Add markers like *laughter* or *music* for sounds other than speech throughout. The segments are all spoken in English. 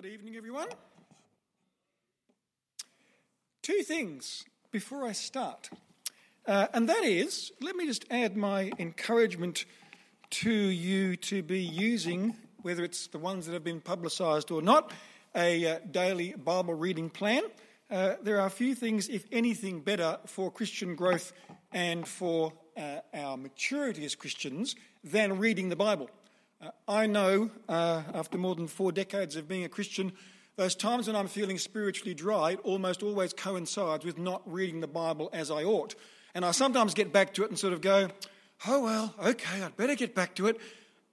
Good evening, everyone. Two things before I start, uh, and that is let me just add my encouragement to you to be using, whether it's the ones that have been publicised or not, a uh, daily Bible reading plan. Uh, there are few things, if anything, better for Christian growth and for uh, our maturity as Christians than reading the Bible. Uh, I know, uh, after more than four decades of being a Christian, those times when I'm feeling spiritually dry it almost always coincides with not reading the Bible as I ought. And I sometimes get back to it and sort of go, oh, well, okay, I'd better get back to it.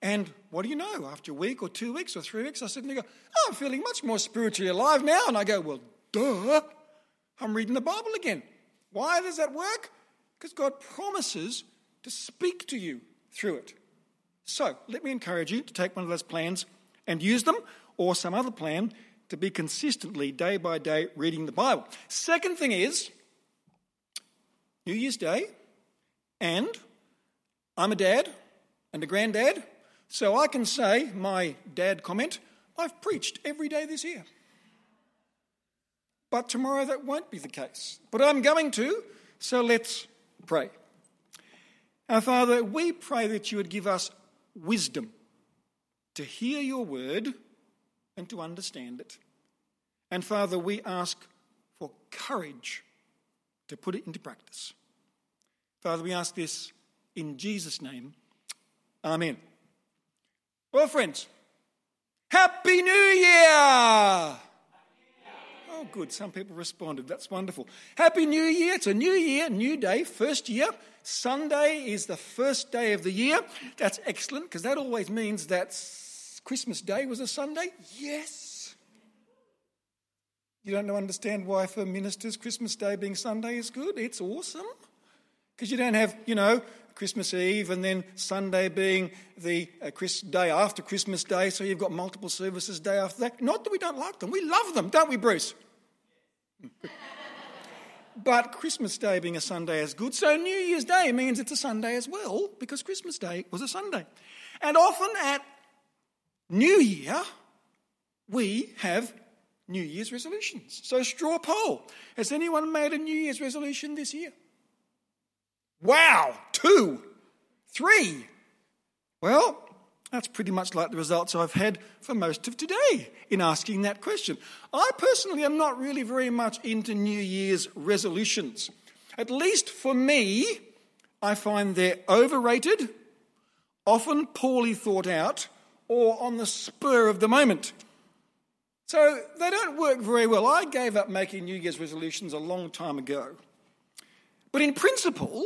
And what do you know? After a week or two weeks or three weeks, I suddenly go, oh, I'm feeling much more spiritually alive now. And I go, well, duh, I'm reading the Bible again. Why does that work? Because God promises to speak to you through it. So let me encourage you to take one of those plans and use them, or some other plan to be consistently, day by day, reading the Bible. Second thing is New Year's Day, and I'm a dad and a granddad, so I can say my dad comment I've preached every day this year. But tomorrow that won't be the case. But I'm going to, so let's pray. Our Father, we pray that you would give us wisdom to hear your word and to understand it. And Father, we ask for courage to put it into practice. Father, we ask this in Jesus' name. Amen. Well, friends, Happy New Year! Oh, good. Some people responded. That's wonderful. Happy New Year. It's a new year, new day, first year. Sunday is the first day of the year. That's excellent because that always means that Christmas Day was a Sunday. Yes. You don't understand why, for ministers, Christmas Day being Sunday is good. It's awesome. Because you don't have, you know, Christmas Eve and then Sunday being the uh, Chris, day after Christmas Day, so you've got multiple services day after that. Not that we don't like them, we love them, don't we, Bruce? But Christmas Day being a Sunday is good, so New Year's Day means it's a Sunday as well, because Christmas Day was a Sunday. And often at New Year, we have New Year's resolutions. So, straw poll Has anyone made a New Year's resolution this year? Wow, two, three. Well, that's pretty much like the results I've had for most of today in asking that question. I personally am not really very much into New Year's resolutions. At least for me, I find they're overrated, often poorly thought out, or on the spur of the moment. So they don't work very well. I gave up making New Year's resolutions a long time ago. But in principle,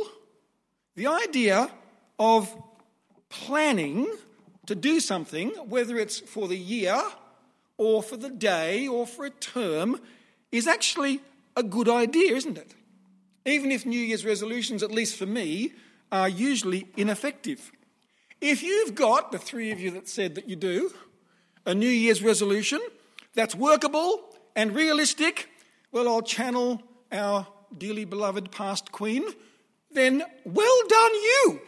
the idea of planning to do something, whether it's for the year or for the day or for a term, is actually a good idea, isn't it? Even if New Year's resolutions, at least for me, are usually ineffective. If you've got, the three of you that said that you do, a New Year's resolution that's workable and realistic, well, I'll channel our dearly beloved past queen, then well done you.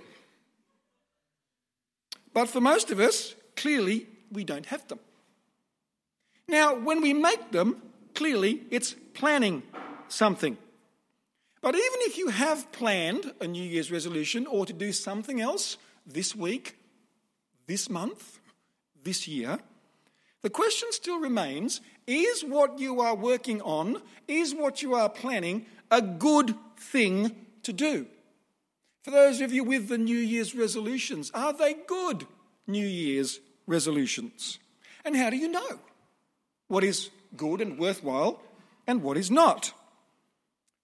But for most of us, clearly, we don't have them. Now, when we make them, clearly it's planning something. But even if you have planned a New Year's resolution or to do something else this week, this month, this year, the question still remains is what you are working on, is what you are planning a good thing to do? For those of you with the New Year's resolutions, are they good New Year's resolutions? And how do you know what is good and worthwhile and what is not?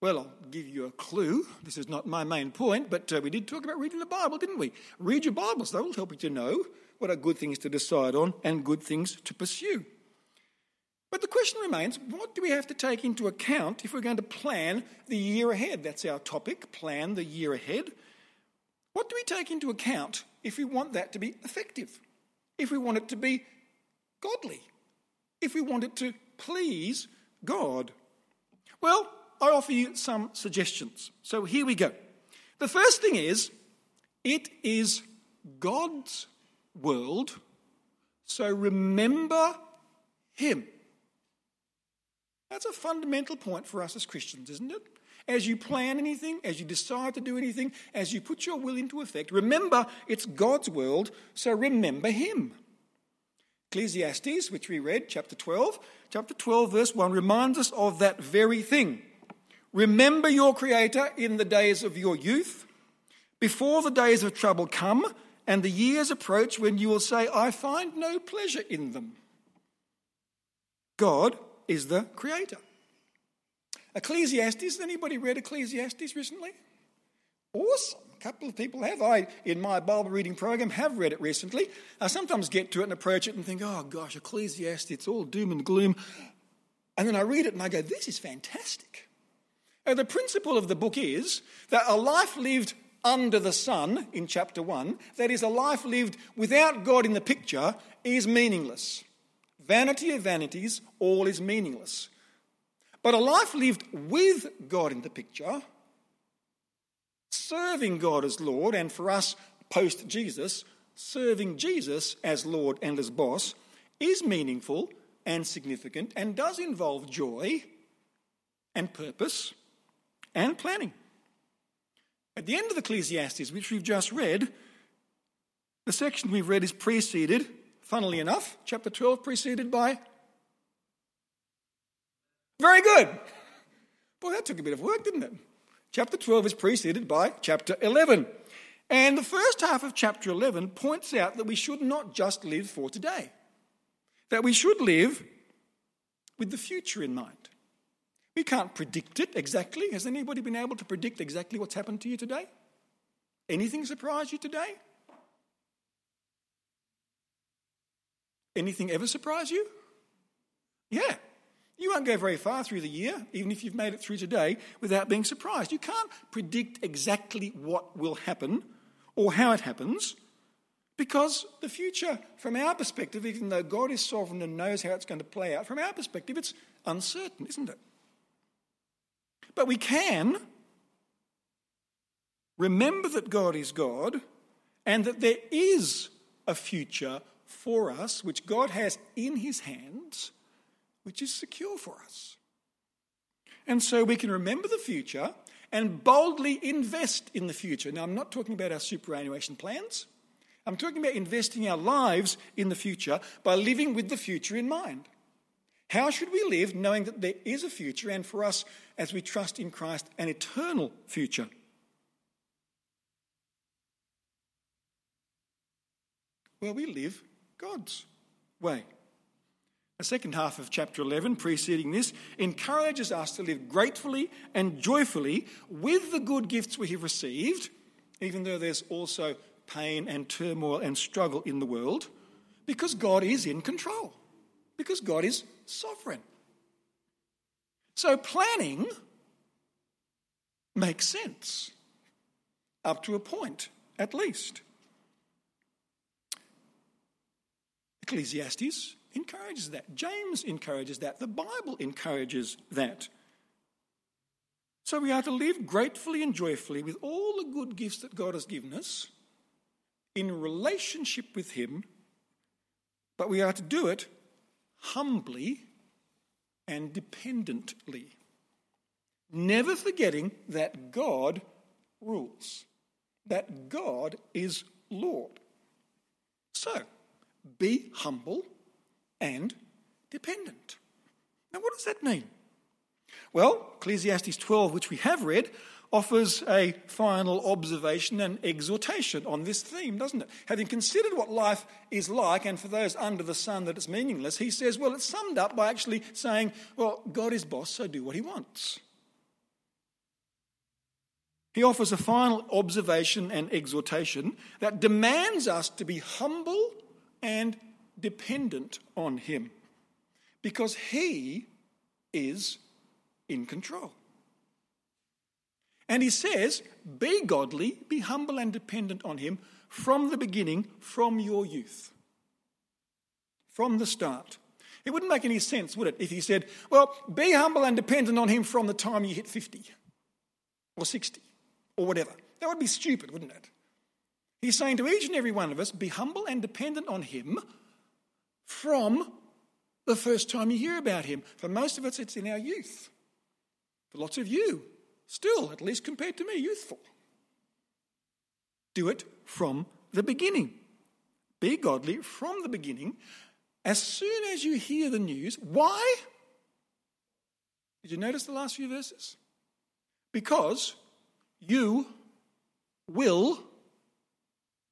Well, I'll give you a clue. This is not my main point, but uh, we did talk about reading the Bible, didn't we? Read your Bibles, that will help you to know what are good things to decide on and good things to pursue. But the question remains what do we have to take into account if we're going to plan the year ahead? That's our topic plan the year ahead. What do we take into account if we want that to be effective? If we want it to be godly? If we want it to please God? Well, I offer you some suggestions. So here we go. The first thing is it is God's world, so remember Him. That's a fundamental point for us as Christians, isn't it? As you plan anything, as you decide to do anything, as you put your will into effect, remember it's God's world, so remember Him. Ecclesiastes, which we read, chapter 12, chapter 12, verse 1, reminds us of that very thing. Remember your Creator in the days of your youth, before the days of trouble come and the years approach when you will say, I find no pleasure in them. God is the Creator. Ecclesiastes, has anybody read Ecclesiastes recently? Awesome. A couple of people have. I, in my Bible reading program, have read it recently. I sometimes get to it and approach it and think, oh gosh, Ecclesiastes, it's all doom and gloom. And then I read it and I go, this is fantastic. And the principle of the book is that a life lived under the sun in chapter 1, that is, a life lived without God in the picture, is meaningless. Vanity of vanities, all is meaningless. But a life lived with God in the picture, serving God as Lord, and for us post Jesus, serving Jesus as Lord and as boss, is meaningful and significant and does involve joy and purpose and planning. At the end of Ecclesiastes, which we've just read, the section we've read is preceded, funnily enough, chapter 12, preceded by very good. Boy, that took a bit of work, didn't it? Chapter 12 is preceded by chapter 11. And the first half of chapter 11 points out that we should not just live for today, that we should live with the future in mind. We can't predict it exactly. Has anybody been able to predict exactly what's happened to you today? Anything surprise you today? Anything ever surprise you? Yeah, you won't go very far through the year, even if you've made it through today, without being surprised. You can't predict exactly what will happen or how it happens because the future, from our perspective, even though God is sovereign and knows how it's going to play out, from our perspective, it's uncertain, isn't it? But we can remember that God is God and that there is a future for us which God has in his hands which is secure for us. And so we can remember the future and boldly invest in the future. Now, I'm not talking about our superannuation plans. I'm talking about investing our lives in the future by living with the future in mind. How should we live knowing that there is a future and for us, as we trust in Christ, an eternal future? Well, we live God's way. The second half of chapter 11, preceding this, encourages us to live gratefully and joyfully with the good gifts we have received, even though there's also pain and turmoil and struggle in the world, because God is in control, because God is sovereign. So planning makes sense, up to a point at least. Ecclesiastes encourages that. James encourages that. The Bible encourages that. So we are to live gratefully and joyfully with all the good gifts that God has given us in relationship with Him, but we are to do it humbly and dependently, never forgetting that God rules, that God is Lord. So, be humble and dependent. Now, what does that mean? Well, Ecclesiastes 12, which we have read, offers a final observation and exhortation on this theme, doesn't it? Having considered what life is like, and for those under the sun that it's meaningless, he says, well, it's summed up by actually saying, well, God is boss, so do what he wants. He offers a final observation and exhortation that demands us to be humble and dependent on Him because He is in control. And He says, Be godly, be humble and dependent on Him from the beginning, from your youth, from the start. It wouldn't make any sense, would it, if He said, Well, be humble and dependent on Him from the time you hit 50 or 60 or whatever. That would be stupid, wouldn't it? He's saying to each and every one of us, Be humble and dependent on Him from the first time you hear about him. For most of us, it's in our youth. For lots of you, still, at least compared to me, youthful. Do it from the beginning. Be godly from the beginning. As soon as you hear the news, why? Did you notice the last few verses? Because you will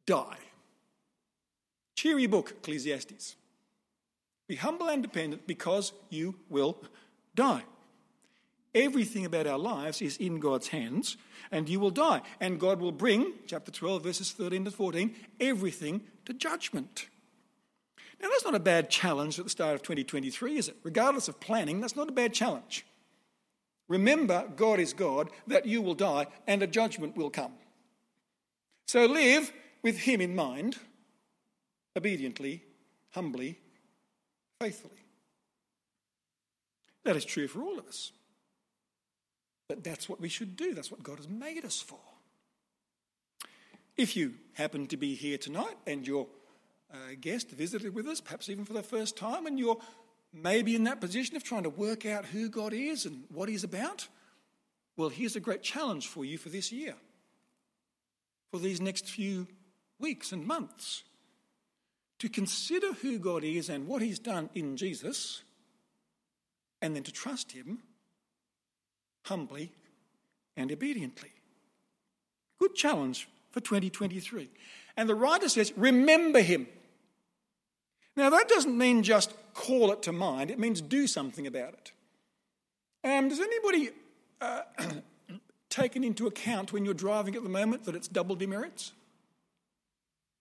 die. Cheery book, Ecclesiastes. Be humble and dependent because you will die. Everything about our lives is in God's hands, and you will die. And God will bring, chapter 12, verses 13 to 14, everything to judgment. Now, that's not a bad challenge at the start of 2023, is it? Regardless of planning, that's not a bad challenge. Remember, God is God, that you will die, and a judgment will come. So live with Him in mind, obediently, humbly, faithfully. That is true for all of us. But that's what we should do. That's what God has made us for. If you happen to be here tonight and your uh, guest visited with us, perhaps even for the first time, and you're maybe in that position of trying to work out who God is and what He's about, well, here's a great challenge for you for this year, for these next few weeks and months to consider who God is and what He's done in Jesus, and then to trust Him humbly and obediently. Good challenge for 2023. And the writer says, Remember Him. Now, that doesn't mean just call it to mind, it means do something about it. Um, does anybody uh, *clears throat* taken into account when you're driving at the moment that it's double demerits?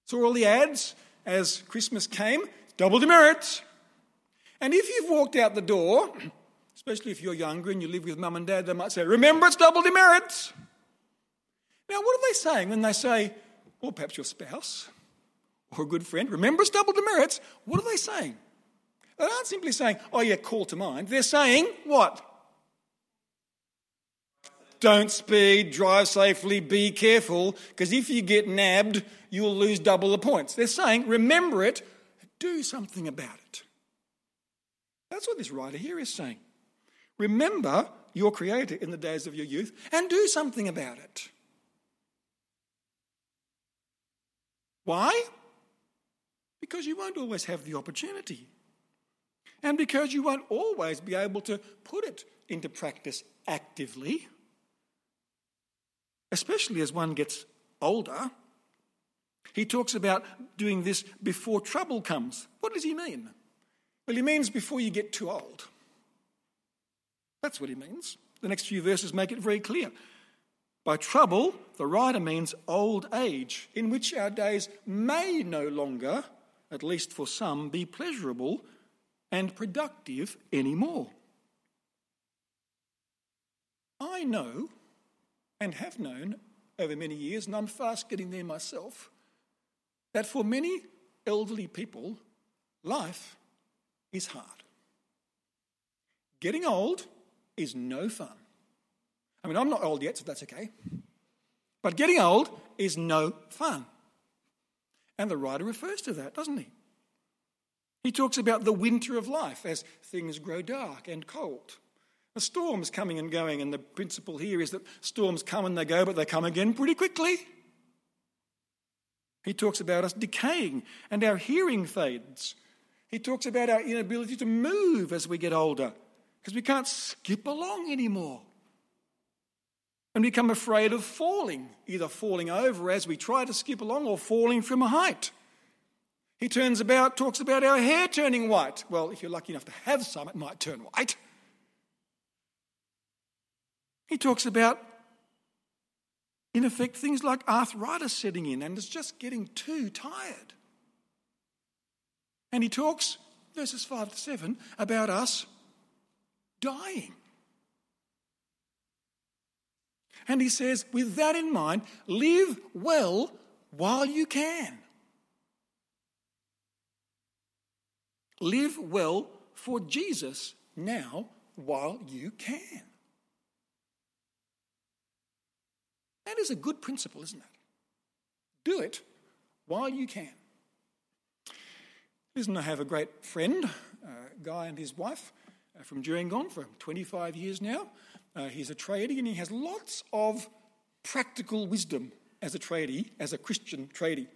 Saw all the ads as Christmas came, double demerits. And if you've walked out the door, especially if you're younger and you live with mum and dad, they might say, Remember, it's double demerits. Now, what are they saying when they say, or perhaps your spouse or a good friend, remember it's double demerits? What are they saying? They aren't simply saying, Oh, yeah, call to mind. They're saying, What? Don't speed, drive safely, be careful, because if you get nabbed, you'll lose double the points. They're saying, remember it, do something about it. That's what this writer here is saying. Remember your Creator in the days of your youth and do something about it. Why? Because you won't always have the opportunity. And because you won't always be able to put it into practice actively especially as one gets older. He talks about doing this before trouble comes. What does he mean? Well, he means before you get too old. That's what he means. The next few verses make it very clear. By trouble, the writer means old age, in which our days may no longer, at least for some, be pleasurable and productive anymore. I know and have known over many years, and I'm fast getting there myself, that for many elderly people, life is hard. Getting old is no fun. I mean, I'm not old yet, so that's okay. But getting old is no fun. And the writer refers to that, doesn't he? He talks about the winter of life as things grow dark and cold. The storm's coming and going, and the principle here is that storms come and they go, but they come again pretty quickly. He talks about us decaying and our hearing fades. He talks about our inability to move as we get older because we can't skip along anymore. And become afraid of falling, either falling over as we try to skip along or falling from a height. He turns about, talks about our hair turning white. Well, if you're lucky enough to have some, it might turn white. He talks about, in effect, things like arthritis setting in and it's just getting too tired. And he talks, verses 5 to 7, about us dying. And he says, with that in mind, live well while you can. Live well for Jesus now while you can. That is a good principle, isn't it? Do it while you can. Listen, I have a great friend a guy and his wife uh, from Durangon for 25 years now. Uh, he's a tradie and he has lots of practical wisdom as a tradie, as a Christian tradie.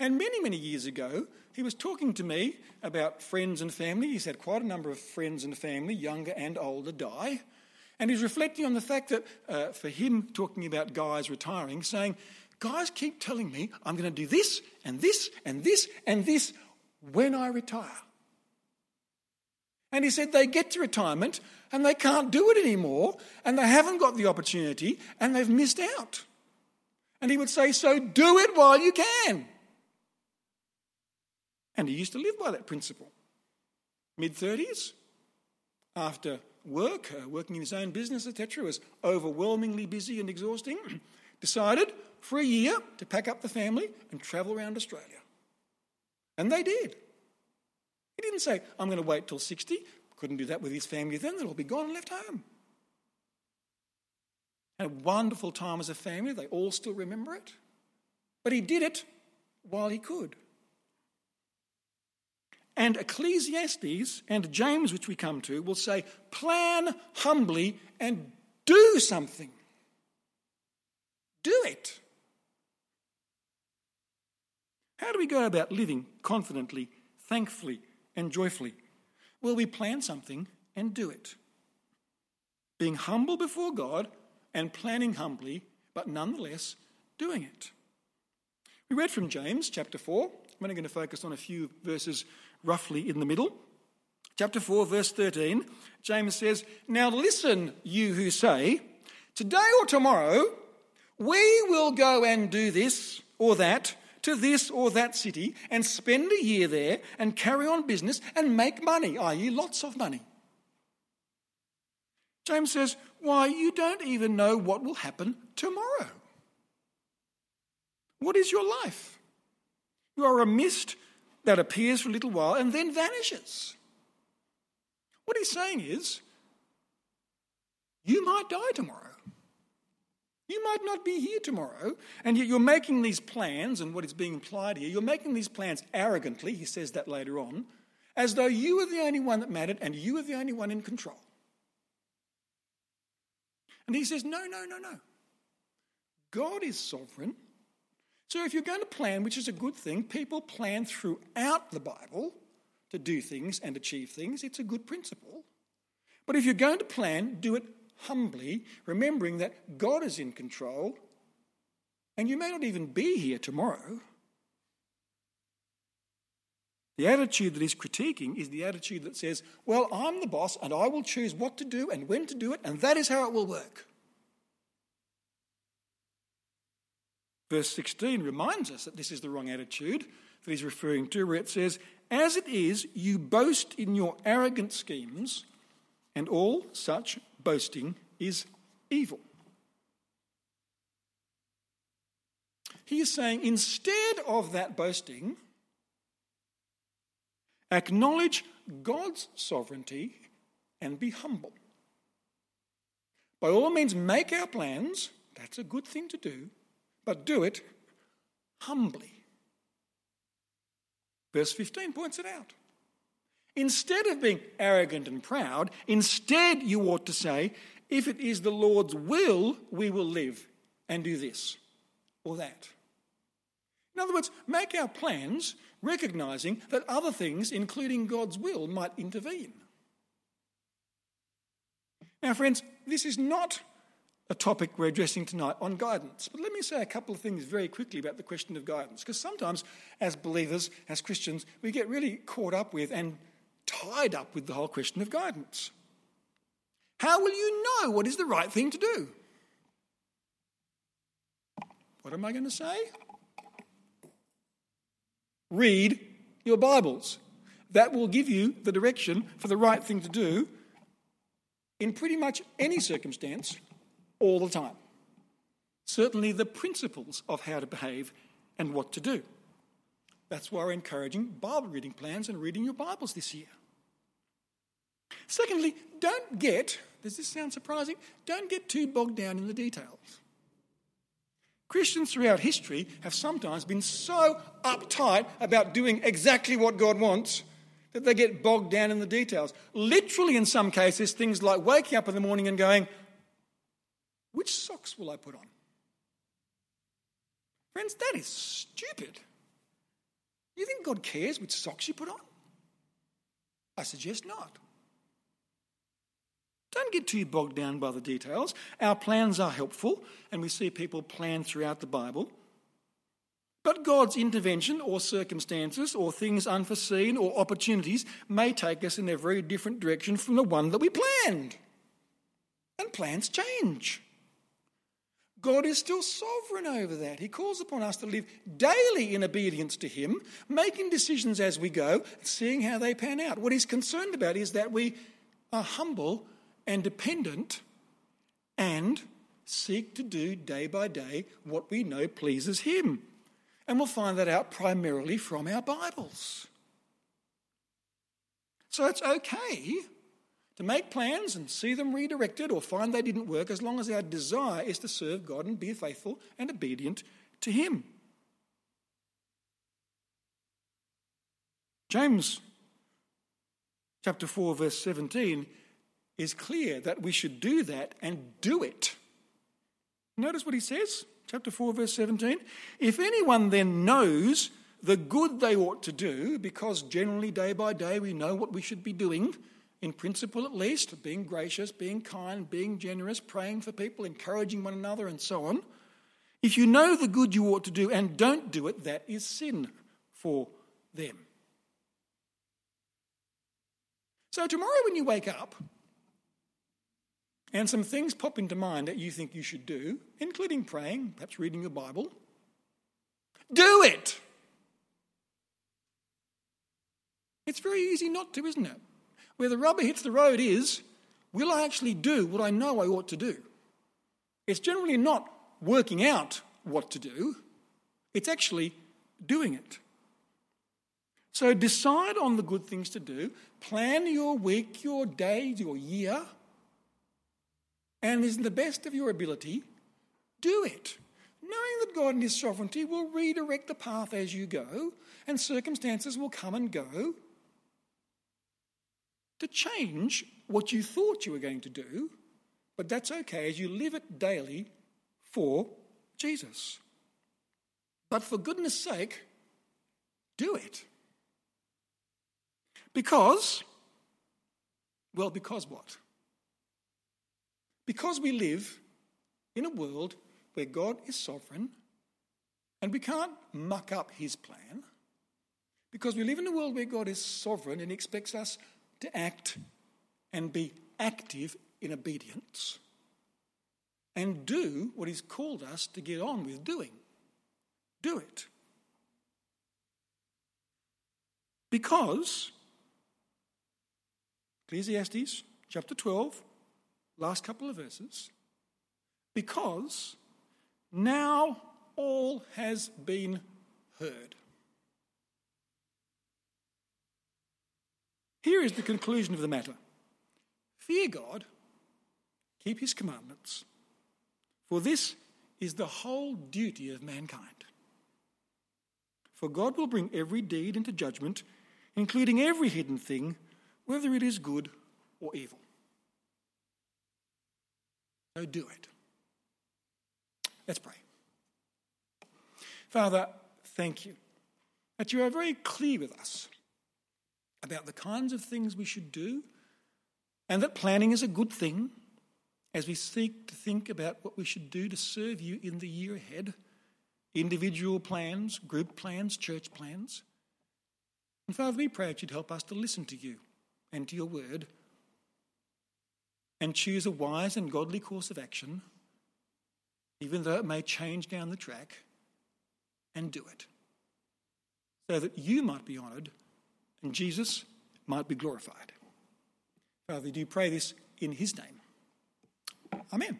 And many, many years ago, he was talking to me about friends and family. He's had quite a number of friends and family, younger and older, die. And he's reflecting on the fact that uh, for him, talking about guys retiring, saying, Guys keep telling me I'm going to do this and this and this and this when I retire. And he said they get to retirement and they can't do it anymore and they haven't got the opportunity and they've missed out. And he would say, So do it while you can. And he used to live by that principle. Mid 30s, after work, uh, working in his own business, etc., was overwhelmingly busy and exhausting, *clears throat* decided for a year to pack up the family and travel around Australia. And they did. He didn't say, I'm going to wait till 60. Couldn't do that with his family then, they'll all be gone and left home. Had a wonderful time as a family, they all still remember it. But he did it while he could. And Ecclesiastes and James, which we come to, will say, plan humbly and do something. Do it. How do we go about living confidently, thankfully, and joyfully? Well, we plan something and do it. Being humble before God and planning humbly, but nonetheless doing it. We read from James chapter 4. I'm only going to focus on a few verses roughly in the middle. Chapter 4, verse 13, James says, Now listen, you who say, Today or tomorrow, we will go and do this or that to this or that city and spend a year there and carry on business and make money, i.e., lots of money. James says, Why, you don't even know what will happen tomorrow. What is your life? You are a mist that appears for a little while and then vanishes. What he's saying is, you might die tomorrow. You might not be here tomorrow, and yet you're making these plans, and what is being implied here, you're making these plans arrogantly, he says that later on, as though you were the only one that mattered and you were the only one in control. And he says, No, no, no, no. God is sovereign. So if you're going to plan, which is a good thing, people plan throughout the Bible to do things and achieve things. It's a good principle. But if you're going to plan, do it humbly, remembering that God is in control, and you may not even be here tomorrow. The attitude that he's critiquing is the attitude that says, Well, I'm the boss and I will choose what to do and when to do it, and that is how it will work. Verse 16 reminds us that this is the wrong attitude that he's referring to, where it says, As it is, you boast in your arrogant schemes, and all such boasting is evil. He is saying, instead of that boasting, acknowledge God's sovereignty and be humble. By all means, make our plans. That's a good thing to do but do it humbly. Verse 15 points it out. Instead of being arrogant and proud, instead you ought to say, if it is the Lord's will, we will live and do this or that. In other words, make our plans recognizing that other things, including God's will, might intervene. Now, friends, this is not a topic we're addressing tonight on guidance. But let me say a couple of things very quickly about the question of guidance, because sometimes as believers, as Christians, we get really caught up with and tied up with the whole question of guidance. How will you know what is the right thing to do? What am I going to say? Read your Bibles. That will give you the direction for the right thing to do in pretty much any circumstance all the time. Certainly, the principles of how to behave and what to do. That's why we're encouraging Bible reading plans and reading your Bibles this year. Secondly, don't get, does this sound surprising? Don't get too bogged down in the details. Christians throughout history have sometimes been so uptight about doing exactly what God wants that they get bogged down in the details. Literally, in some cases, things like waking up in the morning and going, Which socks will I put on? Friends, that is stupid. You think God cares which socks you put on? I suggest not. Don't get too bogged down by the details. Our plans are helpful, and we see people plan throughout the Bible. But God's intervention or circumstances or things unforeseen or opportunities may take us in a very different direction from the one that we planned. And plans change. God is still sovereign over that. He calls upon us to live daily in obedience to Him, making decisions as we go, seeing how they pan out. What He's concerned about is that we are humble and dependent and seek to do day by day what we know pleases Him. And we'll find that out primarily from our Bibles. So it's okay to make plans and see them redirected or find they didn't work as long as our desire is to serve God and be faithful and obedient to Him. James chapter 4, verse 17 is clear that we should do that and do it. Notice what he says, chapter 4, verse 17. If anyone then knows the good they ought to do, because generally day by day we know what we should be doing, in principle at least, being gracious, being kind, being generous, praying for people, encouraging one another, and so on. If you know the good you ought to do and don't do it, that is sin for them. So, tomorrow when you wake up, and some things pop into mind that you think you should do, including praying, perhaps reading your Bible. Do it! It's very easy not to, isn't it? Where the rubber hits the road is will I actually do what I know I ought to do? It's generally not working out what to do, it's actually doing it. So decide on the good things to do, plan your week, your days, your year and in the best of your ability, do it. Knowing that God in His sovereignty will redirect the path as you go, and circumstances will come and go to change what you thought you were going to do, but that's okay as you live it daily for Jesus. But for goodness sake, do it. Because, well, because what? Because we live in a world where God is sovereign and we can't muck up his plan, because we live in a world where God is sovereign and expects us to act and be active in obedience and do what he's called us to get on with doing. Do it. Because Ecclesiastes chapter 12 last couple of verses, because now all has been heard. Here is the conclusion of the matter Fear God, keep his commandments, for this is the whole duty of mankind. For God will bring every deed into judgment, including every hidden thing, whether it is good or evil. So do it. Let's pray. Father, thank you that you are very clear with us about the kinds of things we should do and that planning is a good thing as we seek to think about what we should do to serve you in the year ahead individual plans, group plans, church plans. And Father, we pray that you'd help us to listen to you and to your word and choose a wise and godly course of action, even though it may change down the track, and do it. So that you might be honoured and Jesus might be glorified. Father, we do pray this in his name. Amen.